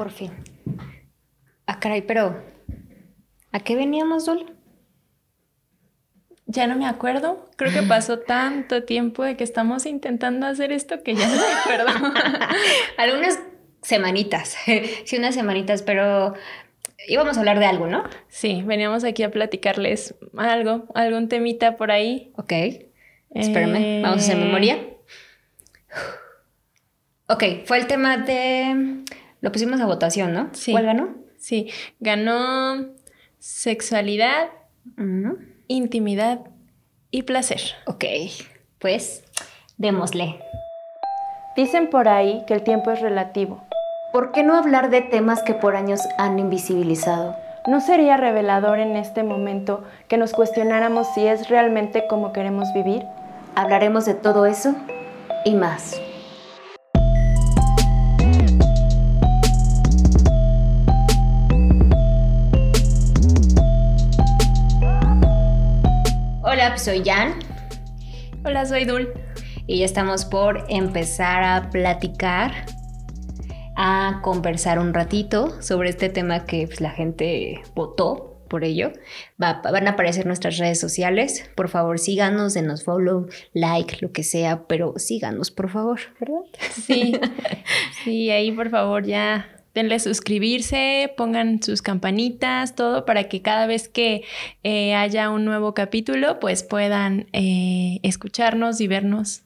por fin. Ah, caray, pero ¿a qué veníamos, Dul? Ya no me acuerdo. Creo que pasó tanto tiempo de que estamos intentando hacer esto que ya no me acuerdo. Algunas semanitas, sí, unas semanitas, pero íbamos a hablar de algo, ¿no? Sí, veníamos aquí a platicarles algo, algún temita por ahí. Ok. Espérame, vamos a hacer memoria. Ok, fue el tema de... Lo pusimos a votación, ¿no? Sí. ¿Cuál ganó? Sí, ganó sexualidad, intimidad y placer. Ok, pues démosle. Dicen por ahí que el tiempo es relativo. ¿Por qué no hablar de temas que por años han invisibilizado? ¿No sería revelador en este momento que nos cuestionáramos si es realmente como queremos vivir? Hablaremos de todo eso y más. Soy Jan. Hola, soy Dul. Y ya estamos por empezar a platicar, a conversar un ratito sobre este tema que pues, la gente votó por ello. van a aparecer nuestras redes sociales. Por favor, síganos, denos follow, like, lo que sea, pero síganos, por favor, ¿verdad? Sí, sí, ahí por favor ya denle suscribirse, pongan sus campanitas, todo para que cada vez que eh, haya un nuevo capítulo, pues puedan eh, escucharnos y vernos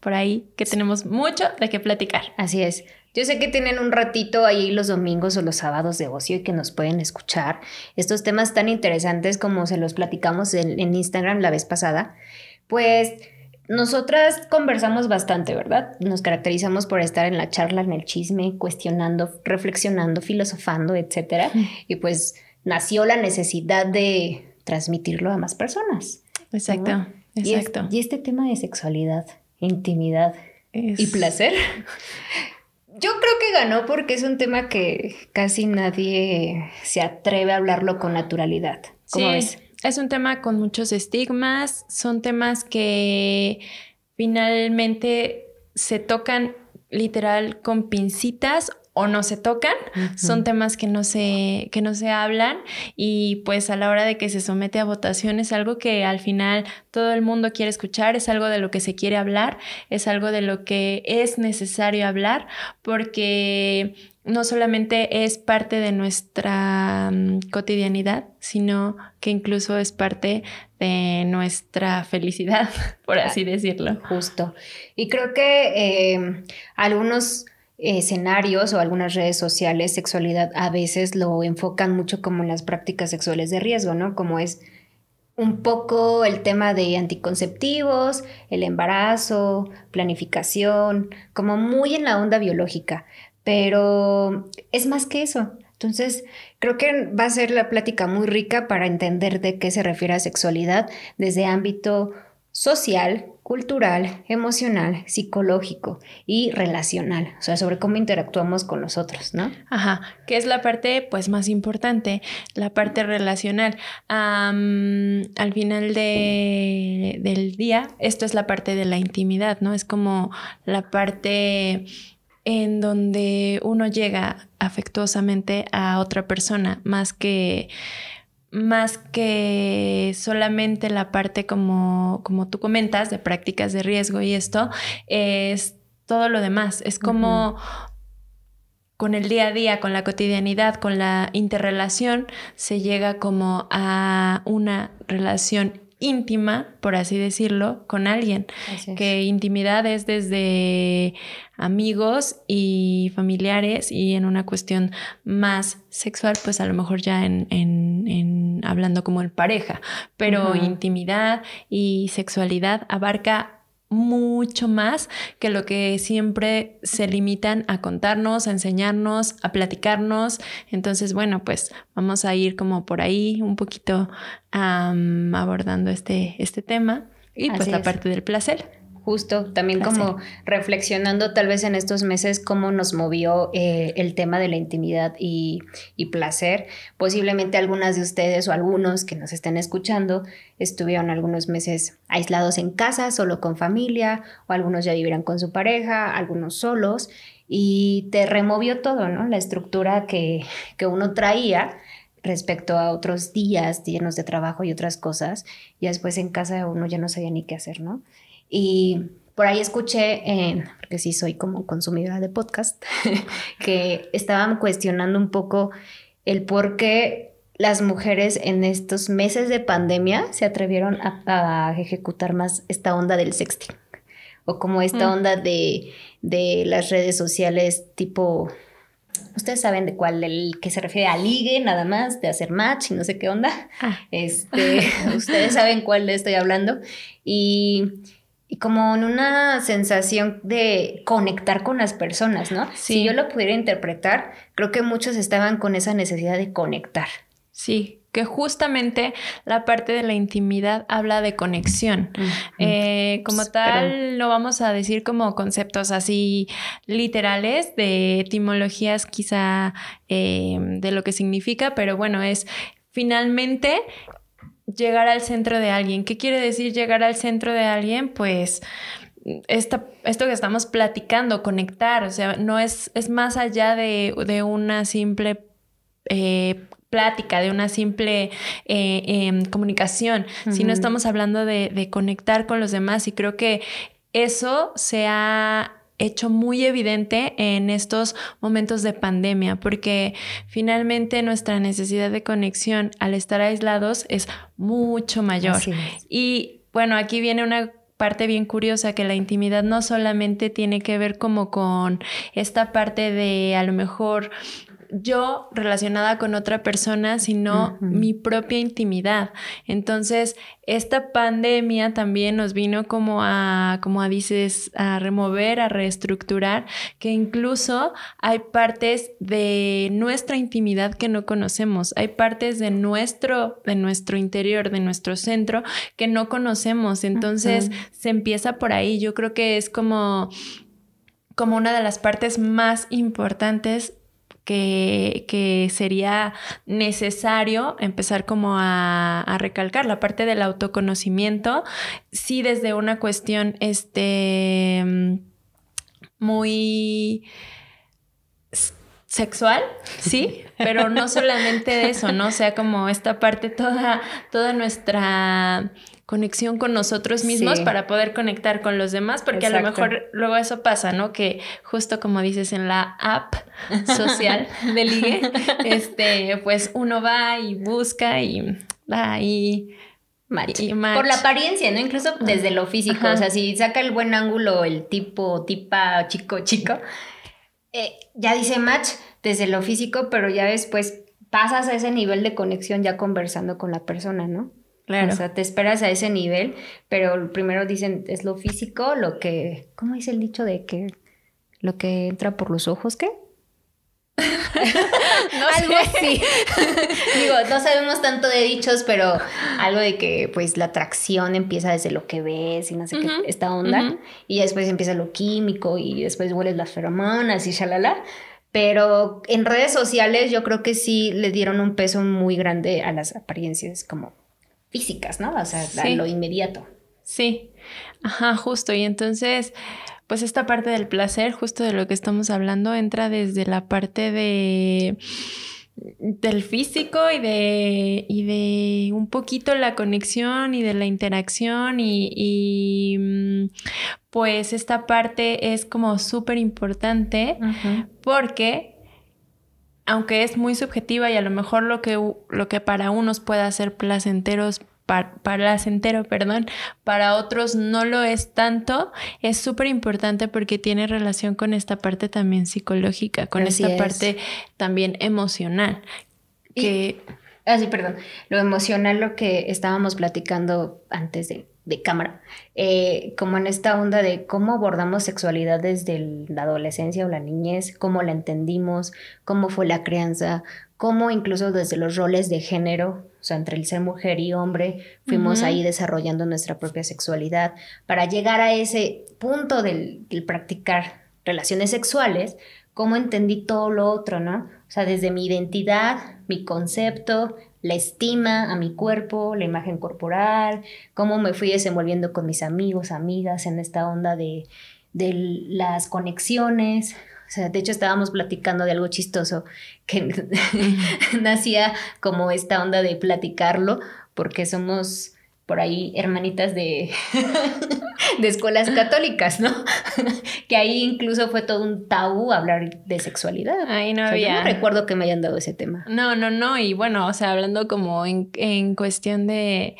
por ahí, que tenemos mucho de qué platicar. Así es. Yo sé que tienen un ratito ahí los domingos o los sábados de ocio y que nos pueden escuchar estos temas tan interesantes como se los platicamos en, Instagram la vez pasada. Pues nosotras conversamos bastante, ¿verdad? Nos caracterizamos por estar en la charla, en el chisme, cuestionando, reflexionando, filosofando, etcétera. Y pues nació la necesidad de transmitirlo a más personas. Exacto, exacto. Y, este tema de sexualidad, intimidad y placer yo creo que ganó porque es un tema que casi nadie se atreve a hablarlo con naturalidad. ¿Cómo sí, Es un tema con muchos estigmas, son temas que finalmente se tocan literal con pincitas o no se tocan, son temas que no se, que no se hablan y pues a la hora de que se somete a votación es algo que al final todo el mundo quiere escuchar, es algo de lo que se quiere hablar, es algo de lo que es necesario hablar porque no solamente es parte de nuestra mm, cotidianidad, sino que incluso es parte de nuestra felicidad, por así decirlo. Justo. Y creo que eh, algunos escenarios o algunas redes sociales, sexualidad a veces lo enfocan mucho como en las prácticas sexuales de riesgo, ¿no? Como es un poco el tema de anticonceptivos, el embarazo, planificación, como muy en la onda biológica, pero es más que eso. Entonces, creo que va a ser la plática muy rica para entender de qué se refiere a sexualidad desde ámbito social, cultural, emocional, psicológico y relacional, o sea, sobre cómo interactuamos con los otros, ¿no? Ajá, que es la parte pues más importante, la parte relacional. al final del día, esto es la parte de la intimidad, ¿no? Es como la parte en donde uno llega afectuosamente a otra persona, más que más que solamente la parte como, como tú comentas de prácticas de riesgo y esto, es todo lo demás. Es como con el día a día, con la cotidianidad, con la interrelación, se llega como a una relación íntima, por así decirlo, con alguien. Que intimidad es desde amigos y familiares y en una cuestión más sexual, pues a lo mejor ya en, en, hablando como en pareja, pero intimidad y sexualidad abarca mucho más que lo que siempre se limitan a contarnos, a enseñarnos, a platicarnos. Entonces, bueno, pues vamos a ir como por ahí un poquito abordando este, este tema y pues la parte del placer justo, también como reflexionando tal vez en estos meses cómo nos movió eh, el tema de la intimidad y, placer. Posiblemente algunas de ustedes o algunos que nos estén escuchando estuvieron algunos meses aislados en casa, solo con familia, o algunos ya vivieran con su pareja, algunos solos. y te removió todo, ¿no? La estructura que, que uno traía respecto a otros días llenos de trabajo y otras cosas, y después en casa uno ya no sabía ni qué hacer, ¿no? Y por ahí escuché, porque sí soy como consumidora de podcast, que estaban cuestionando un poco el por qué las mujeres en estos meses de pandemia se atrevieron a, ejecutar más esta onda del sexting o como esta mm. onda de, de las redes sociales tipo Ustedes saben de cuál, el que se refiere a ligue nada más, de hacer match y no sé qué onda. Ah. Este, ustedes saben cuál le estoy hablando. Y, como en una sensación de conectar con las personas, ¿no? Si yo lo pudiera interpretar, creo que muchos estaban con esa necesidad de conectar. Sí, que justamente la parte de la intimidad habla de conexión. Eh, como tal, no vamos a decir como conceptos así literales de etimologías quizá em, de lo que significa, pero bueno, es finalmente llegar al centro de alguien. ¿Qué quiere decir llegar al centro de alguien? Pues... esto que estamos platicando, conectar, o sea, no es, es más allá de, una simple eh, plática, de una simple eh, em, comunicación, si no estamos hablando de, conectar con los demás y creo que eso se ha hecho muy evidente en estos momentos de pandemia, porque finalmente nuestra necesidad de conexión al estar aislados es mucho mayor. Y bueno, aquí viene una parte bien curiosa que la intimidad no solamente tiene que ver como con esta parte de a lo mejor yo relacionada con otra persona, sino mi propia intimidad. Entonces, esta pandemia también nos vino como a, como a dices, a remover, a reestructurar, que incluso hay partes de nuestra intimidad que no conocemos, hay partes de nuestro, de nuestro interior, de nuestro centro que no conocemos. Entonces, se empieza por ahí. Yo creo que es como como una de las partes más importantes que, sería necesario empezar como a, recalcar la parte del autoconocimiento, sí desde una cuestión este, muy sexual, sí, pero no solamente de eso, ¿no? O sea, como esta parte toda, toda nuestra conexión con nosotros mismos para poder conectar con los demás, porque a lo mejor luego eso pasa, ¿no? Que justo como dices en la app social de ligue, este, pues uno va y busca y va y Por la apariencia, ¿no? Incluso desde lo físico. O sea, si saca el buen ángulo el tipo, tipa, chico, chico, eh, ya dice match desde lo físico, pero ya después pasas a ese nivel de conexión ya conversando con la persona, ¿no? Claro. O sea, te esperas a ese nivel, pero primero dicen, es lo físico, lo que, ¿cómo dice el dicho de que lo que entra por los ojos, qué? no algo así. Digo, no sabemos tanto de dichos, pero algo de que pues la atracción empieza desde lo que ves y no sé qué, esta onda. Y después empieza lo químico y después hueles las feromonas y shalala. Pero en redes sociales yo creo que sí le dieron un peso muy grande a las apariencias como físicas, ¿no? O sea, lo inmediato. Sí, ajá, justo. Y entonces, pues esta parte del placer, justo de lo que estamos hablando, entra desde la parte de del físico y de, y de un poquito la conexión y de la interacción y, mm, pues esta parte es como súper importante porque aunque es muy subjetiva y a lo mejor lo que, lo que para unos pueda ser placenteros, placentero, perdón, para otros no lo es tanto, es súper importante porque tiene relación con esta parte también psicológica, con esta parte también emocional. Que... ah, sí, perdón. Lo emocional, lo que estábamos platicando antes de de cámara, eh, como en esta onda de cómo abordamos sexualidad desde la adolescencia o la niñez, cómo la entendimos, cómo fue la crianza, cómo incluso desde los roles de género, o sea, entre el ser mujer y hombre, fuimos ahí desarrollando nuestra propia sexualidad para llegar a ese punto del, del practicar relaciones sexuales, cómo entendí todo lo otro, ¿no? O sea, desde mi identidad, mi concepto, la estima a mi cuerpo, la imagen corporal, cómo me fui desenvolviendo con mis amigos, amigas en esta onda de, de las conexiones. O sea, de hecho estábamos platicando de algo chistoso que nacía como esta onda de platicarlo, porque somos por ahí hermanitas de, de escuelas católicas, ¿no? que ahí incluso fue todo un tabú hablar de sexualidad. Ahí no había. Yo no recuerdo que me hayan dado ese tema. No, no, no. Y bueno, o sea, hablando como en, en cuestión de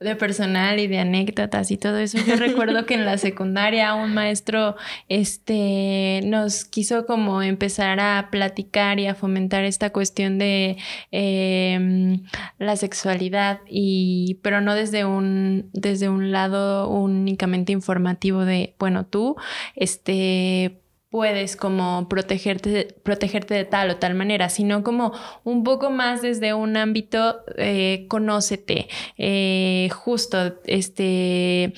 de personal y de anécdotas y todo eso. Yo recuerdo que en la secundaria un maestro este, nos quiso como empezar a platicar y a fomentar esta cuestión de em, la sexualidad, y, pero no desde un, desde un lado únicamente informativo de, bueno, tú, este puedes como protegerte, protegerte de tal o tal manera, sino como un poco más desde un ámbito eh, conócete, eh, justo, este,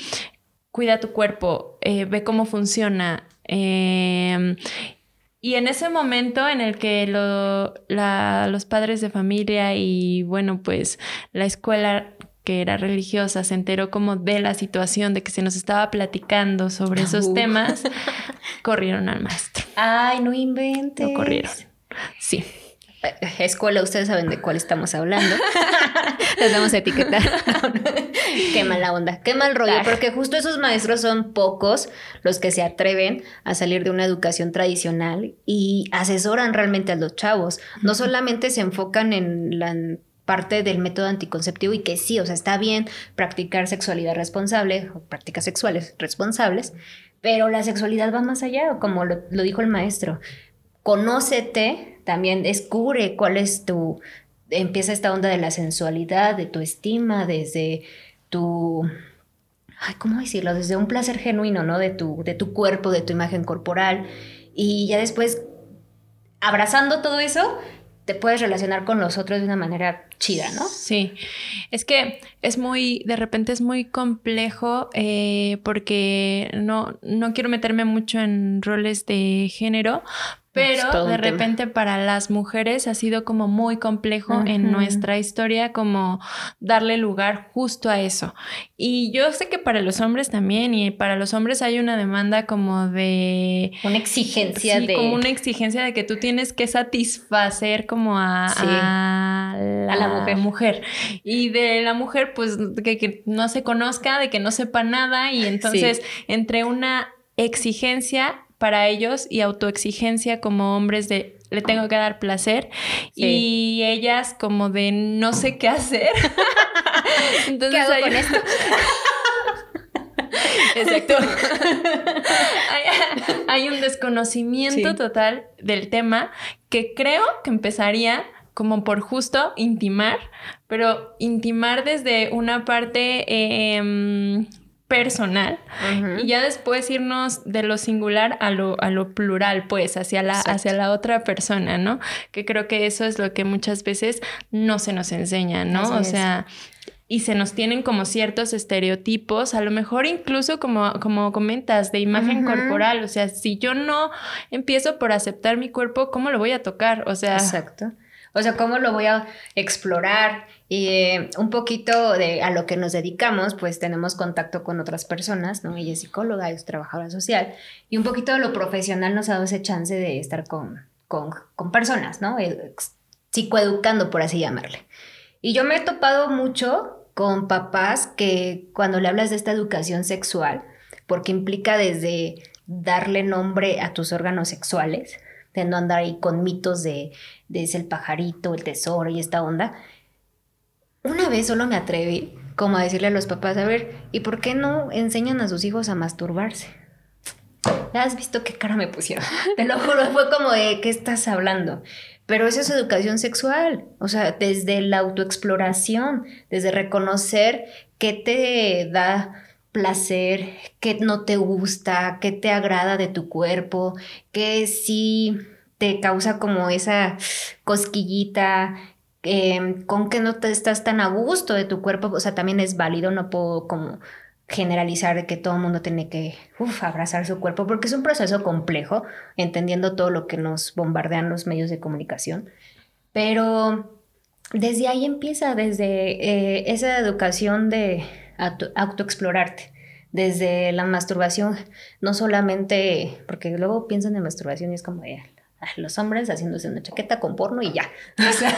cuida tu cuerpo, eh, ve cómo funciona. Em, y en ese momento en el que los padres de familia y bueno, pues la escuela que era religiosa se enteró como de la situación, de que se nos estaba platicando sobre esos temas, corrieron al maestro. Ay, no inventes. Lo corrieron. Sí. Eh, escuela, ustedes saben de cuál estamos hablando. Les vamos a etiquetar. qué mala onda, qué mal rollo, porque justo esos maestros son pocos los que se atreven a salir de una educación tradicional y asesoran realmente a los chavos. No solamente se enfocan en la parte del método anticonceptivo y que sí, o sea, está bien practicar sexualidad responsable o prácticas sexuales responsables, pero la sexualidad va más allá, como lo, dijo el maestro. Conócete, también descubre cuál es tu, empieza esta onda de la sensualidad, de tu estima, desde tu, ay, ¿cómo decirlo? Desde un placer genuino, ¿no? De tu, de tu cuerpo, de tu imagen corporal. Y ya después, abrazando todo eso, te puedes relacionar con los otros de una manera chida, ¿no? Sí, es que es muy, de repente es muy complejo eh, porque no, no quiero meterme mucho en roles de género, pero de repente para las mujeres ha sido como muy complejo en nuestra historia como darle lugar justo a eso. Y yo sé que para los hombres también, y para los hombres hay una demanda como de... Una exigencia de... Como una exigencia de que tú tienes que satisfacer como a, a, la, mujer. mujer. Y de la mujer pues que, no se conozca, de que no sepa nada y entonces entre una exigencia para ellos y autoexigencia como hombres de le tengo que dar placer y ellas como de no sé qué hacer. Entonces ¿Qué hago con esto? Exacto. hay, un desconocimiento total del tema que creo que empezaría como por justo intimar, pero intimar desde una parte eh, personal y ya después irnos de lo singular a lo, a lo plural, pues, hacia la, hacia la otra persona, ¿no? Que creo que eso es lo que muchas veces no se nos enseña, ¿no? o sea, y se nos tienen como ciertos estereotipos, a lo mejor incluso como, como comentas, de imagen corporal, o sea, si yo no empiezo por aceptar mi cuerpo, ¿cómo lo voy a tocar? O sea... Exacto. O sea, ¿cómo lo voy a explorar? Y eh, un poquito de a lo que nos dedicamos, pues tenemos contacto con otras personas, ¿no? Ella es psicóloga, es trabajadora social, y un poquito de lo profesional nos ha dado ese chance de estar con, con, con personas, ¿no? Eh, psicoeducando, por así llamarle. Y yo me he topado mucho con papás que cuando le hablas de esta educación sexual, porque implica desde darle nombre a tus órganos sexuales, de no andar ahí con mitos de, de es el pajarito, el tesoro y esta onda, una vez solo me atreví como a decirle a los papás, a ver, ¿y por qué no enseñan a sus hijos a masturbarse? ¿Has visto qué cara me pusieron? Te lo juro, fue como de, ¿qué estás hablando? Pero eso es educación sexual, o sea, desde la autoexploración, desde reconocer qué te da placer, qué no te gusta, qué te agrada de tu cuerpo, qué sí te causa como esa cosquillita, Em, con que no te estás tan a gusto de tu cuerpo, o sea, también es válido, no puedo como generalizar que todo el mundo tiene que abrazar su cuerpo, porque es un proceso complejo, entendiendo todo lo que nos bombardean los medios de comunicación, pero desde ahí empieza, desde eh, esa educación de autoexplorarte, desde la masturbación, no solamente, porque luego piensan en masturbación y es como de ah, los hombres haciéndose una chaqueta con porno y ya. O sea,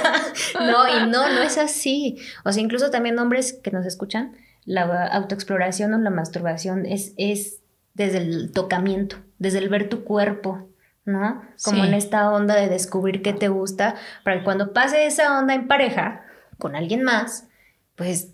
no, y no, no es así. O sea, incluso también hombres que nos escuchan, la autoexploración o la masturbación es, es desde el tocamiento, desde el ver tu cuerpo, ¿no? Como en esta onda de descubrir qué te gusta, para que cuando pase esa onda en pareja con alguien más, pues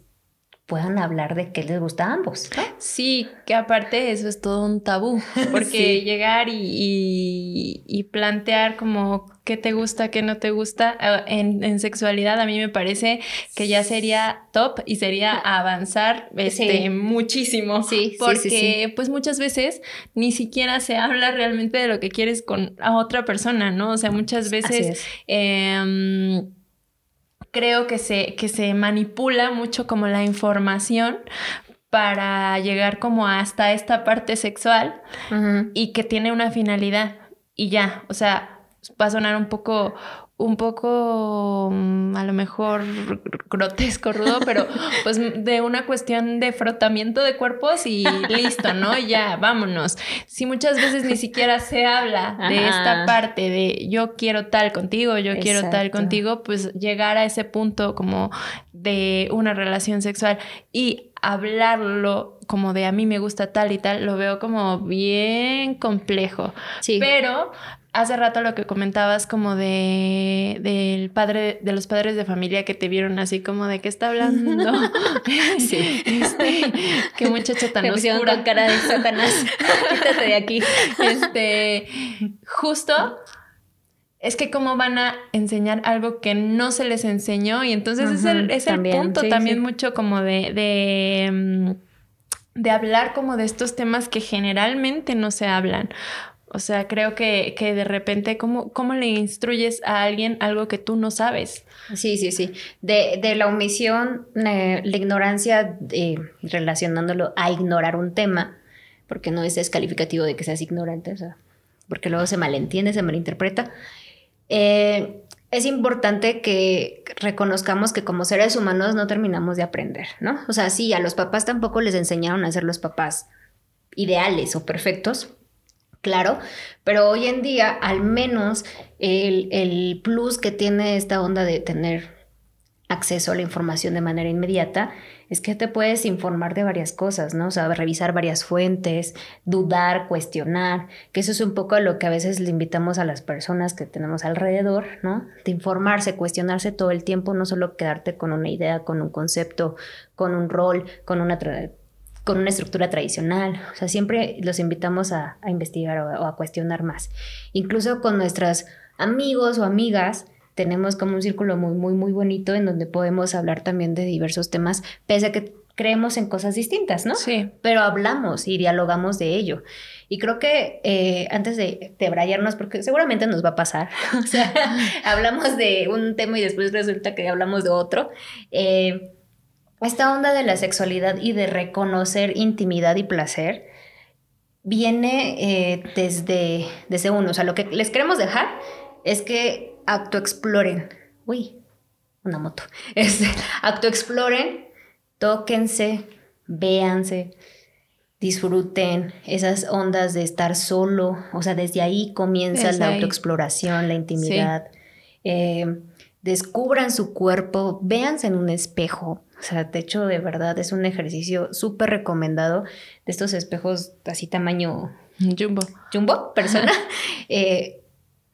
puedan hablar de qué les gusta a ambos. Sí, que aparte eso es todo un tabú, porque llegar y, plantear como qué te gusta, qué no te gusta eh, en, sexualidad, a mí me parece que ya sería top y sería avanzar este, muchísimo. Sí, porque pues muchas veces ni siquiera se habla realmente de lo que quieres con a otra persona, ¿no? O sea, muchas veces creo que se, que se manipula mucho como la información para llegar como hasta esta parte sexual y que tiene una finalidad. Y ya, o sea, va a sonar un poco, un poco mm, a lo mejor grotesco, rudo, pero pues de una cuestión de frotamiento de cuerpos y listo, ¿no? Ya, vámonos. Si muchas veces ni siquiera se habla de esta parte de yo quiero tal contigo, yo quiero tal contigo, pues llegar a ese punto como de una relación sexual y hablarlo como de a mí me gusta tal y tal, lo veo como bien complejo. Sí. Pero hace rato lo que comentabas como de del padre de los padres de familia que te vieron así como de qué está hablando sí. Este, qué muchacha tan oscura con cara de satanás. Quítate de aquí. Este justo es que cómo van a enseñar algo que no se les enseñó y entonces es el, es el punto también mucho como de, de mm, de hablar como de estos temas que generalmente no se hablan. O sea, creo que, que de repente, ¿cómo, ¿cómo, le instruyes a alguien algo que tú no sabes? Sí, sí, sí. De, de la omisión, la ignorancia, eh, relacionándolo a ignorar un tema, porque no es descalificativo de que seas ignorante, o sea, porque luego se malentiende, se malinterpreta. Eh, es importante que reconozcamos que como seres humanos no terminamos de aprender, ¿no? O sea, sí, a los papás tampoco les enseñaron a ser los papás ideales o perfectos, claro, pero hoy en día al menos el, plus que tiene esta onda de tener acceso a la información de manera inmediata es que te puedes informar de varias cosas, ¿no? O sea, revisar varias fuentes, dudar, cuestionar, que eso es un poco lo que a veces le invitamos a las personas que tenemos alrededor, ¿no? De informarse, cuestionarse todo el tiempo, no solo quedarte con una idea, con un concepto, con un rol, con una con una estructura tradicional. O sea, siempre los invitamos a, investigar o, a cuestionar más. Incluso con nuestros amigos o amigas, tenemos como un círculo muy, muy, muy bonito en donde podemos hablar también de diversos temas, pese a que creemos en cosas distintas, ¿no? Sí. Pero hablamos y dialogamos de ello. Y creo que eh, antes de, de porque seguramente nos va a pasar, o sea, hablamos de un tema y después resulta que hablamos de otro. Eh, esta onda de la sexualidad y de reconocer intimidad y placer viene eh, desde, desde uno. O sea, lo que les queremos dejar es que autoexploren. Uy, una moto. Este, autoexploren, tóquense, véanse, disfruten esas ondas de estar solo. O sea, desde ahí comienza la autoexploración, la intimidad. Eh, descubran su cuerpo, véanse en un espejo, o sea, de hecho, de verdad es un ejercicio súper recomendado de estos espejos así tamaño... Jumbo. Jumbo, persona. eh,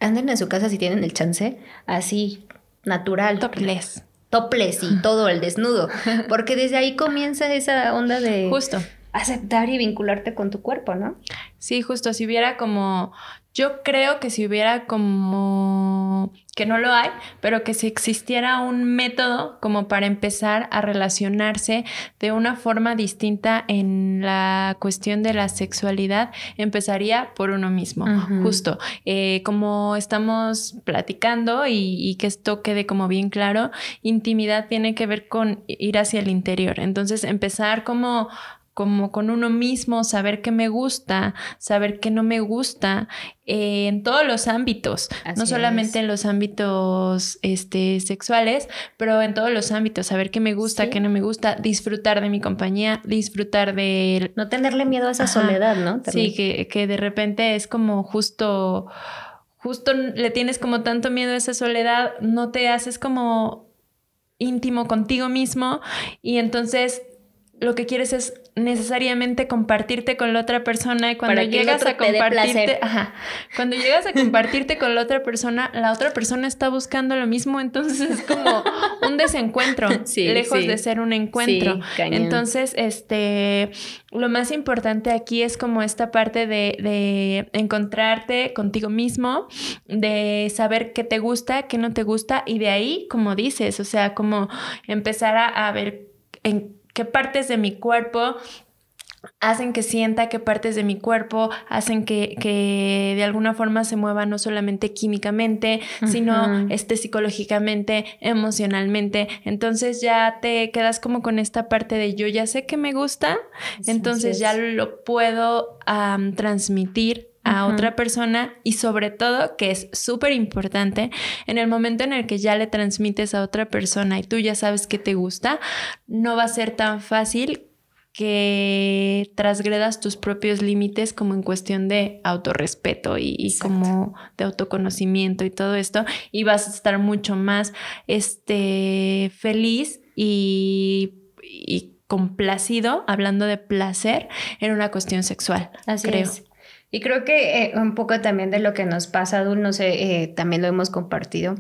anden en su casa si tienen el chance, así, natural. Topless. Topless y todo, el desnudo. Porque desde ahí comienza esa onda de... Justo. Aceptar y vincularte con tu cuerpo, ¿no? Sí, justo. Si hubiera como yo creo que si hubiera como, que no lo hay, pero que si existiera un método como para empezar a relacionarse de una forma distinta en la cuestión de la sexualidad, empezaría por uno mismo, justo. Eh, como estamos platicando y, y que esto quede como bien claro, intimidad tiene que ver con ir hacia el interior. Entonces, empezar como como con uno mismo, saber qué me gusta, saber qué no me gusta, eh, en todos los ámbitos, no solamente en los ámbitos este, sexuales, pero en todos los ámbitos, saber qué me gusta, qué no me gusta, disfrutar de mi compañía, disfrutar de... No tenerle miedo a esa soledad, ¿no? Sí, que, que de repente es como justo, justo le tienes como tanto miedo a esa soledad, no te haces como íntimo contigo mismo y entonces lo que quieres es necesariamente compartirte con la otra persona y cuando llegas a compartirte, cuando llegas a compartirte con la otra persona, la otra persona está buscando lo mismo, entonces es como un desencuentro, lejos de ser un encuentro. entonces, este, lo más importante aquí es como esta parte de, de encontrarte contigo mismo, de saber qué te gusta, qué no te gusta y de ahí, como dices, o sea, como empezar a, a ver en qué partes de mi cuerpo hacen que sienta qué partes de mi cuerpo hacen que, que, de alguna forma se mueva no solamente químicamente, sino este, psicológicamente, emocionalmente. Entonces ya te quedas como con esta parte de yo ya sé que me gusta, entonces ya lo puedo transmitir a otra persona y sobre todo, que es súper importante, en el momento en el que ya le transmites a otra persona y tú ya sabes que te gusta, no va a ser tan fácil que transgredas tus propios límites como en cuestión de autorrespeto y, como de autoconocimiento y todo esto y vas a estar mucho más este, feliz y, complacido, hablando de placer, en una cuestión sexual, Así creo. Y creo que eh, un poco también de lo que nos pasa, Dul, no sé, eh, también lo hemos compartido,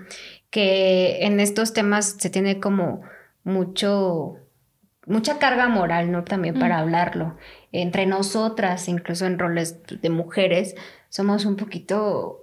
que en estos temas se tiene como mucho, mucha carga moral, ¿no? También para mm. hablarlo. Entre nosotras, incluso en roles de mujeres, somos un poquito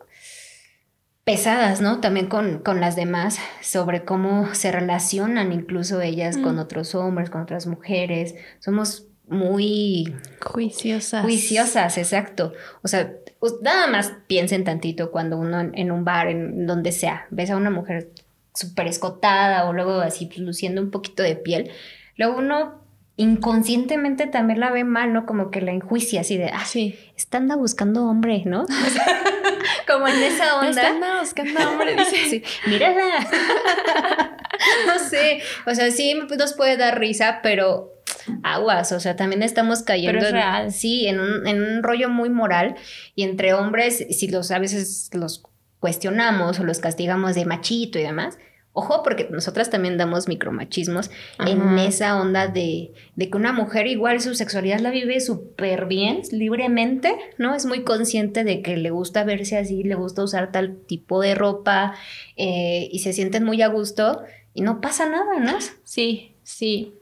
pesadas, ¿no? También con, con las demás, sobre cómo se relacionan incluso ellas con mm. otros hombres, con otras mujeres. Somos muy juiciosas. Juiciosas, exacto. O sea, nada más piensen tantito cuando uno en, un bar, en donde sea, ves a una mujer súper escotada o luego así pues, luciendo un poquito de piel, luego uno inconscientemente también la ve mal, ¿no? Como que la enjuicia así de, ah, sí, está anda buscando hombre, ¿no? como en esa onda. Está anda buscando hombre, dice. Sí, mírala. no sé, o sea, sí nos puede dar risa, pero aguas, o sea, también estamos cayendo en, sí, en un, en un rollo muy moral y entre hombres, si los a veces los cuestionamos o los castigamos de machito y demás, Ojo, porque nosotras también damos micromachismos en esa onda de, de, que una mujer igual su sexualidad la vive súper bien, libremente, ¿no? Es muy consciente de que le gusta verse así, le gusta usar tal tipo de ropa eh, y se sienten muy a gusto y no pasa nada, ¿no? Sí, sí.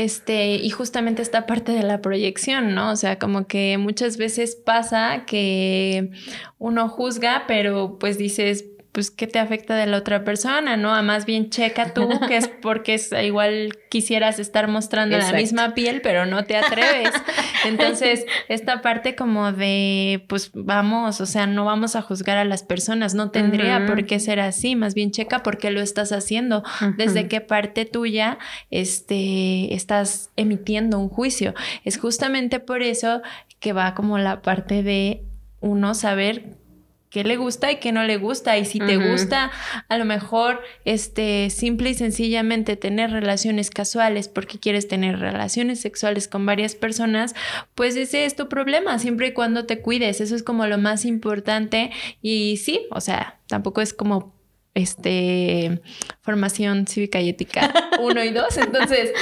Este, y justamente esta parte de la proyección, ¿no? O sea, como que muchas veces pasa que uno juzga, pero pues dices, pues, ¿qué te afecta de la otra persona? ¿No? A más bien checa tú, que es porque es, igual quisieras estar mostrando la misma piel, pero no te atreves. Entonces, esta parte como de, pues vamos, o sea, no vamos a juzgar a las personas, no tendría por qué ser así, más bien checa por qué lo estás haciendo, desde qué parte tuya este, estás emitiendo un juicio. Es justamente por eso que va como la parte de uno saber qué le gusta y qué no le gusta. Y si te gusta, a lo mejor, este, simple y sencillamente tener relaciones casuales porque quieres tener relaciones sexuales con varias personas, pues ese es tu problema, siempre y cuando te cuides. Eso es como lo más importante. Y sí, o sea, tampoco es como este, formación cívica y ética 1 y 2. Entonces,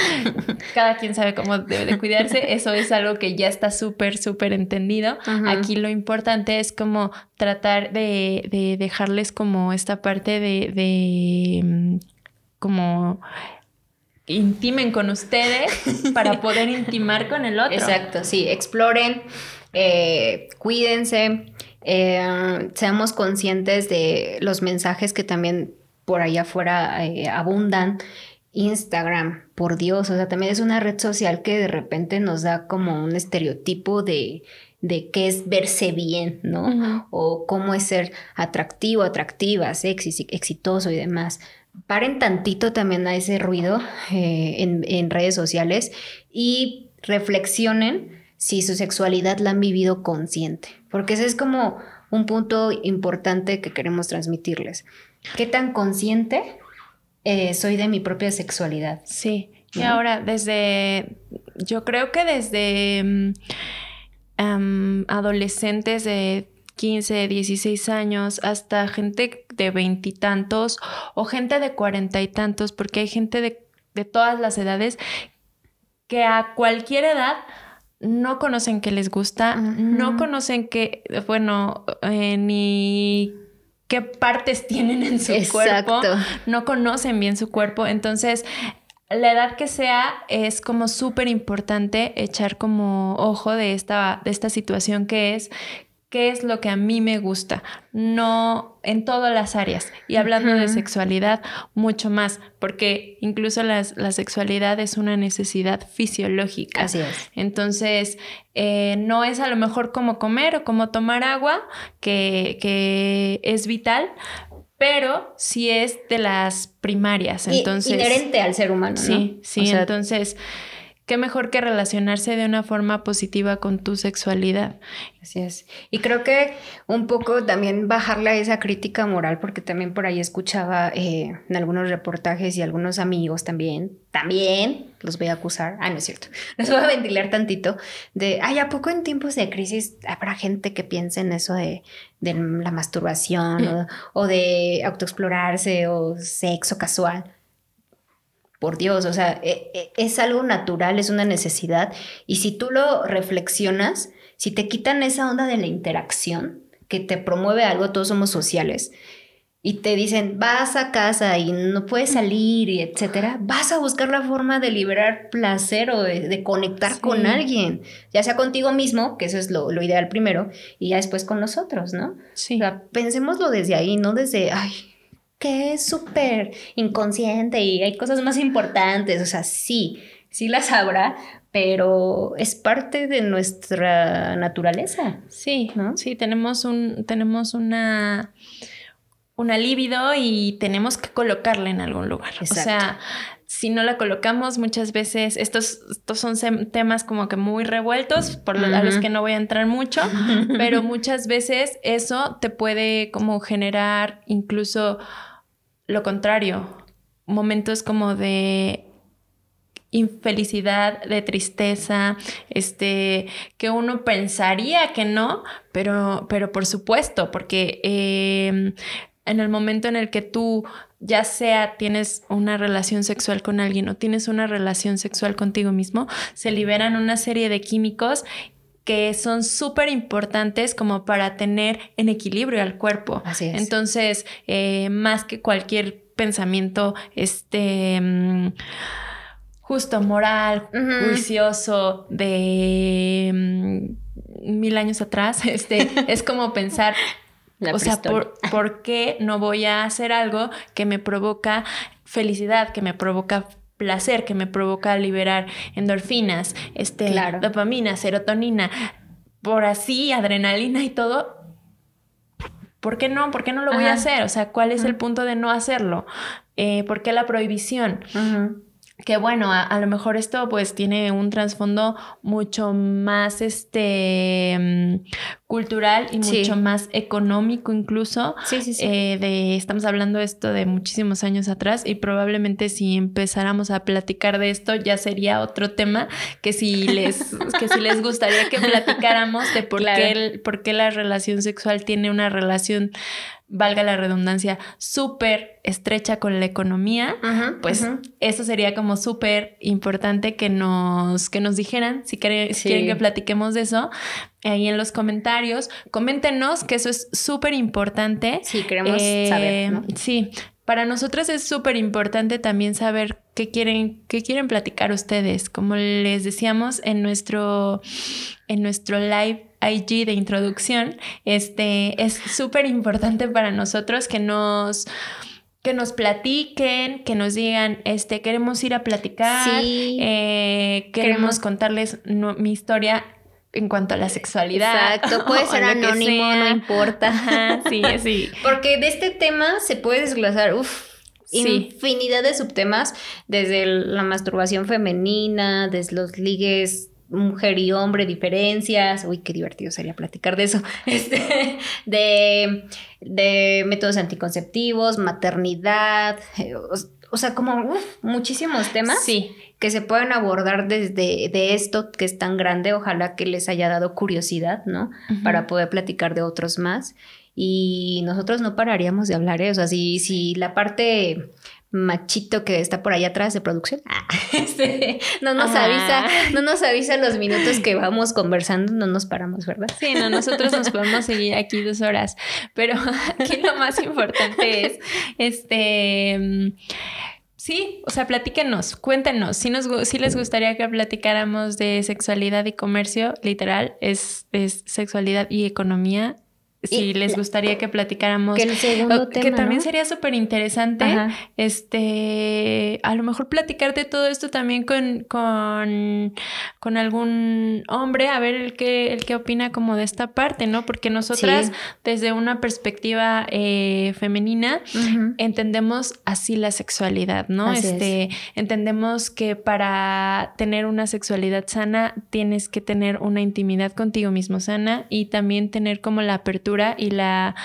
cada quien sabe cómo debe de cuidarse. Eso es algo que ya está súper, súper entendido. Aquí lo importante es como tratar de, de dejarles como esta parte de, de mm, como intimen con ustedes para poder intimar con el otro. Exacto, sí, exploren, eh, cuídense, eh, seamos conscientes de los mensajes que también por allá afuera eh, abundan. Instagram, por Dios, o sea, también es una red social que de repente nos da como un estereotipo de, de qué es verse bien, ¿no? O cómo es ser atractivo, atractiva, sexy, exitoso y demás. Paren tantito también a ese ruido eh, en, en redes sociales y reflexionen si su sexualidad la han vivido consciente, porque ese es como un punto importante que queremos transmitirles. ¿Qué tan consciente eh, soy de mi propia sexualidad? Sí, y ahora desde, yo creo que desde mm, adolescentes de 15, 16 años, hasta gente de veintitantos o gente de cuarenta y tantos, porque hay gente de, todas las edades que a cualquier edad no conocen que les gusta, no conocen que, bueno, eh, ni qué partes tienen en su cuerpo, no conocen bien su cuerpo, entonces la edad que sea es como súper importante echar como ojo de esta, de esta situación que es qué es lo que a mí me gusta, no en todas las áreas. Y hablando de sexualidad, mucho más, porque incluso la sexualidad es una necesidad fisiológica. Así es. Entonces, eh, no es a lo mejor como comer o como tomar agua, que, que es vital, pero sí es de las primarias. Entonces, inherente al ser humano. Sí, sí. entonces qué mejor que relacionarse de una forma positiva con tu sexualidad. Así es. Y creo que un poco también bajarle a esa crítica moral, porque también por ahí escuchaba eh, en algunos reportajes y algunos amigos también, también los voy a acusar, ah, no es cierto, les voy a ventilar tantito, de, ay, ¿a poco en tiempos de crisis habrá gente que piense en eso de, de la masturbación o, o de autoexplorarse o sexo casual? Por Dios, o sea, e, e, es algo natural, es una necesidad. Y si tú lo reflexionas, si te quitan esa onda de la interacción que te promueve algo, todos somos sociales, y te dicen, vas a casa y no puedes salir, y etcétera, vas a buscar la forma de liberar placer o de, conectar con alguien, ya sea contigo mismo, que eso es lo, lo, ideal primero, y ya después con nosotros, ¿no? Sí. O sea, pensémoslo desde ahí, no desde, ay, que es súper inconsciente y hay cosas más importantes, o sea, sí, sí las habrá, pero es parte de nuestra naturaleza. Sí, ¿no? Sí, tenemos un, tenemos una, una libido y tenemos que colocarla en algún lugar. O sea, si no la colocamos muchas veces, estos, estos son temas como que muy revueltos, por a los que no voy a entrar mucho, pero muchas veces eso te puede como generar incluso lo contrario, momentos como de infelicidad, de tristeza, este, que uno pensaría que no, pero, pero por supuesto, porque em, en el momento en el que tú ya sea tienes una relación sexual con alguien o tienes una relación sexual contigo mismo, se liberan una serie de químicos que son súper importantes como para tener en equilibrio al cuerpo. Así es. Entonces, eh, más que cualquier pensamiento, este... Mm, justo moral, juicioso de mm, mil años atrás, este, es como pensar, o sea, ¿por, ¿por, qué no voy a hacer algo que me provoca felicidad, que me provoca placer que me provoca liberar endorfinas, este, dopamina, serotonina, por así, adrenalina y todo. ¿Por qué no? ¿Por qué no lo voy a hacer? O sea, ¿cuál es el punto de no hacerlo? Eh, ¿Por qué la prohibición? Que bueno, a, lo mejor esto pues tiene un trasfondo mucho más este mm, cultural y mucho más económico incluso. Sí, sí, sí. Eh, de, estamos hablando esto de muchísimos años atrás y probablemente si empezáramos a platicar de esto ya sería otro tema que si les, que si les gustaría que platicáramos de por, qué por qué la relación sexual tiene una relación valga la redundancia, súper estrecha con la economía, pues eso sería como súper importante que nos, que nos dijeran, si, quieren, quieren que platiquemos de eso, ahí en los comentarios, coméntenos que eso es súper importante. Sí, queremos saber. Eh, sí, para nosotros es súper importante también saber qué quieren, qué quieren platicar ustedes. Como les decíamos en nuestro, en nuestro live IG de introducción, este, es súper importante para nosotros que nos que nos platiquen, que nos digan, este, queremos ir a platicar, eh, queremos, contarles mi historia en cuanto a la sexualidad. Exacto, puede ser anónimo, no importa. sí, sí. Porque de este tema se puede desglosar, uff, infinidad de subtemas, desde la masturbación femenina, desde los ligues mujer y hombre, diferencias, uy, qué divertido sería platicar de eso, este, de, de métodos anticonceptivos, maternidad, o, sea, como muchísimos temas sí. que se pueden abordar desde de esto que es tan grande, ojalá que les haya dado curiosidad, ¿no? Para poder platicar de otros más. Y nosotros no pararíamos de hablar, ¿eh? O sea, si, si la parte machito que está por allá atrás de producción. Ah, este, no nos avisa, no nos avisa los minutos que vamos conversando, no nos paramos, ¿verdad? Sí, no, nosotros nos podemos seguir aquí dos horas, pero aquí lo más importante es, este, sí, o sea, platíquenos, cuéntenos, si, nos, si les gustaría que platicáramos de sexualidad y comercio, literal, es, es sexualidad y economía si les gustaría que platicáramos. Que el segundo tema, Que también sería súper interesante. Este, a lo mejor platicar de todo esto también con, con, con, algún hombre, a ver el que, el que opina como de esta parte, ¿no? Porque nosotras, desde una perspectiva eh, femenina, entendemos así la sexualidad, ¿no? este, entendemos que para tener una sexualidad sana, tienes que tener una intimidad contigo mismo sana y también tener como la apertura y la,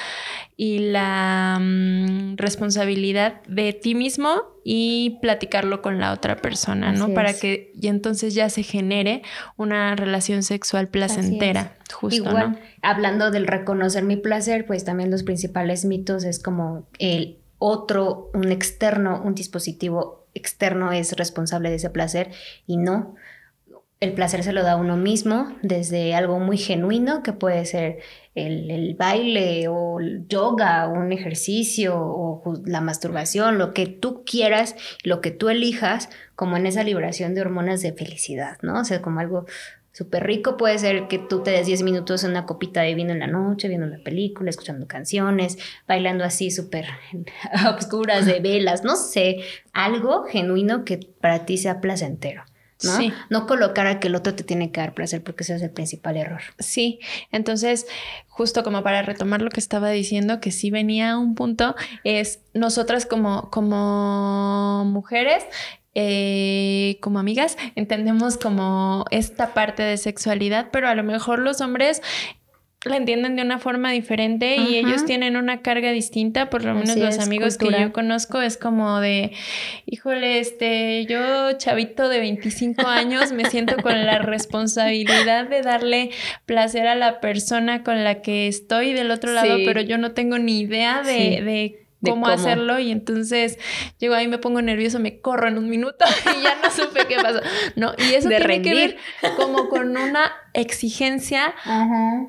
y la mm, responsabilidad de ti mismo y platicarlo con la otra persona, ¿no? Para que y entonces ya se genere una relación sexual placentera, justo, Igual, hablando del reconocer mi placer, pues también los principales mitos es como el otro, un externo, un dispositivo externo es responsable de ese placer y no. El placer se lo da a uno mismo desde algo muy genuino que puede ser el, baile o el yoga un ejercicio o la masturbación, lo que tú quieras, lo que tú elijas, como en esa liberación de hormonas de felicidad, ¿no? O sea, como algo súper rico puede ser que tú te des 10 minutos en una copita de vino en la noche, viendo una película, escuchando canciones, bailando así súper obscuras de velas, no sé, algo genuino que para ti sea placentero. ¿No? No colocar a que el otro te tiene que dar placer porque ese es el principal error. Sí, entonces, justo como para retomar lo que estaba diciendo, que sí venía a un punto, es nosotras como, como mujeres eh, como amigas entendemos como esta parte de sexualidad, pero a lo mejor los hombres la entienden de una forma diferente y ellos tienen una carga distinta, por lo menos los amigos que yo conozco es como de, híjole, este, yo chavito de 25 años me siento con la responsabilidad de darle placer a la persona con la que estoy del otro lado, pero yo no tengo ni idea de, Cómo, hacerlo y entonces llego ahí me pongo nervioso, me corro en un minuto y ya no supe qué pasó. No, y eso tiene que ver como con una exigencia Ajá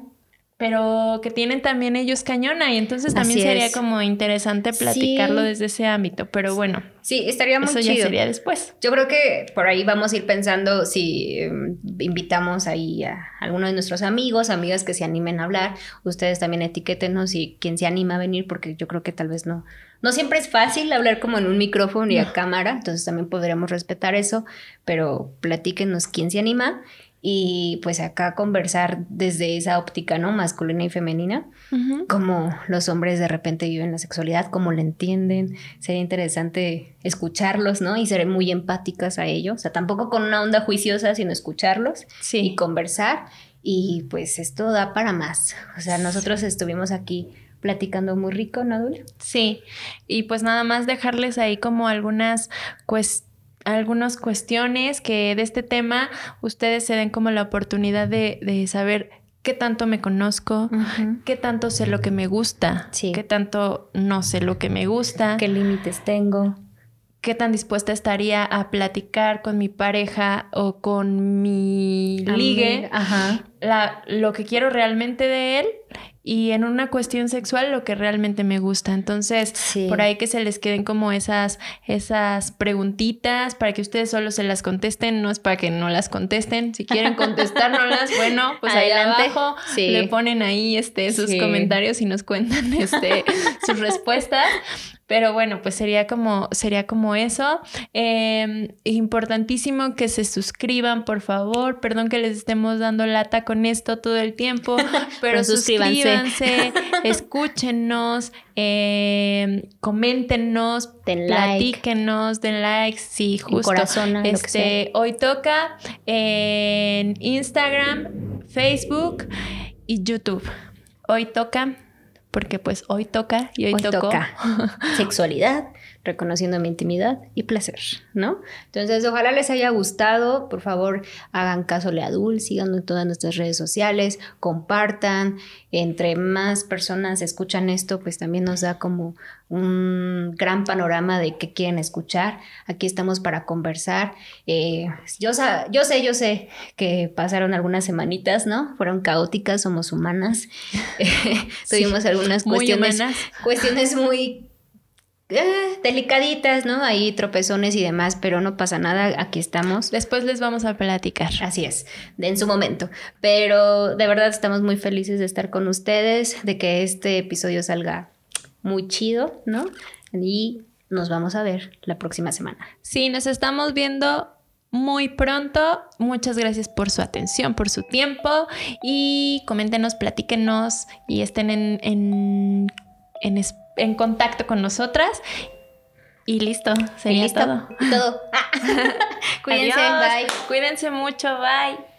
pero que tienen también ellos cañona y entonces también sería como interesante platicarlo desde ese ámbito, pero bueno. Sí, estaría muy eso ya sería después. Yo creo que por ahí vamos a ir pensando si em, invitamos ahí a alguno de nuestros amigos, amigas que se animen a hablar, ustedes también etiquétenos y quien se anima a venir porque yo creo que tal vez no no siempre es fácil hablar como en un micrófono y a cámara, entonces también podríamos respetar eso, pero platíquenos quién se anima y pues acá conversar desde esa óptica, ¿no? Masculina y femenina, como los hombres de repente viven la sexualidad, cómo la entienden, sería interesante escucharlos, ¿no? Y ser muy empáticas a ellos, o sea, tampoco con una onda juiciosa, sino escucharlos y conversar. Y pues esto da para más, o sea, nosotros estuvimos aquí platicando muy rico, ¿no, Dula? Sí, y pues nada más dejarles ahí como algunas cuestiones algunas cuestiones que de este tema ustedes se den como la oportunidad de, saber qué tanto me conozco, qué tanto sé lo que me gusta, qué tanto no sé lo que me gusta, qué límites tengo, qué tan dispuesta estaría a platicar con mi pareja o con mi ligue, lo que quiero realmente de él y en una cuestión sexual lo que realmente me gusta. Entonces, por ahí que se les queden como esas, esas preguntitas para que ustedes solo se las contesten, no es para que no las contesten. Si quieren contestárnoslas, bueno, pues ahí abajo le ponen ahí este, sus comentarios y nos cuentan este, sus respuestas. Pero bueno, pues sería como, sería como eso. Em, importantísimo que se suscriban, por favor. Perdón que les estemos dando lata con esto todo el tiempo, pero, suscríbanse, escúchenos, eh, coméntenos, den platíquenos, den likes, sí, justo. este, hoy toca en Instagram, Facebook y YouTube. Hoy toca porque pues hoy toca y hoy, toca. Sexualidad, reconociendo mi intimidad y placer, ¿no? Entonces, ojalá les haya gustado, por favor, hagan caso a Adul, sigan en todas nuestras redes sociales, compartan, entre más personas escuchan esto, pues también nos da como un gran panorama de qué quieren escuchar. Aquí estamos para conversar. Eh, yo, yo sé, yo sé que pasaron algunas semanitas, ¿no? Fueron caóticas, somos humanas. Tuvimos algunas cuestiones, muy cuestiones muy eh, delicaditas, ¿no? Ahí tropezones y demás, pero no pasa nada, aquí estamos. Después les vamos a platicar. Así es, en su momento. Pero de verdad estamos muy felices de estar con ustedes, de que este episodio salga muy chido, ¿no? Y nos vamos a ver la próxima semana. Sí, nos estamos viendo muy pronto. Muchas gracias por su atención, por su tiempo y coméntenos, platíquenos y estén en, en, en, contacto con nosotras. Y listo, sería listo. todo. Todo. Cuídense, bye. Cuídense mucho, bye.